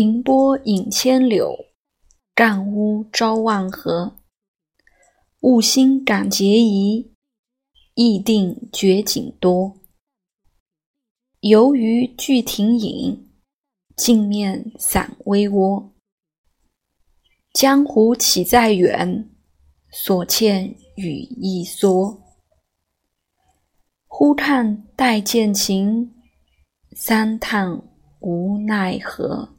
明波引千柳，干屋招万合。物心感节宜，意定绝景多。游鱼聚亭影，镜面散微涡。江湖岂在远，所欠羽翼缩。忽看待见情，三叹无奈何。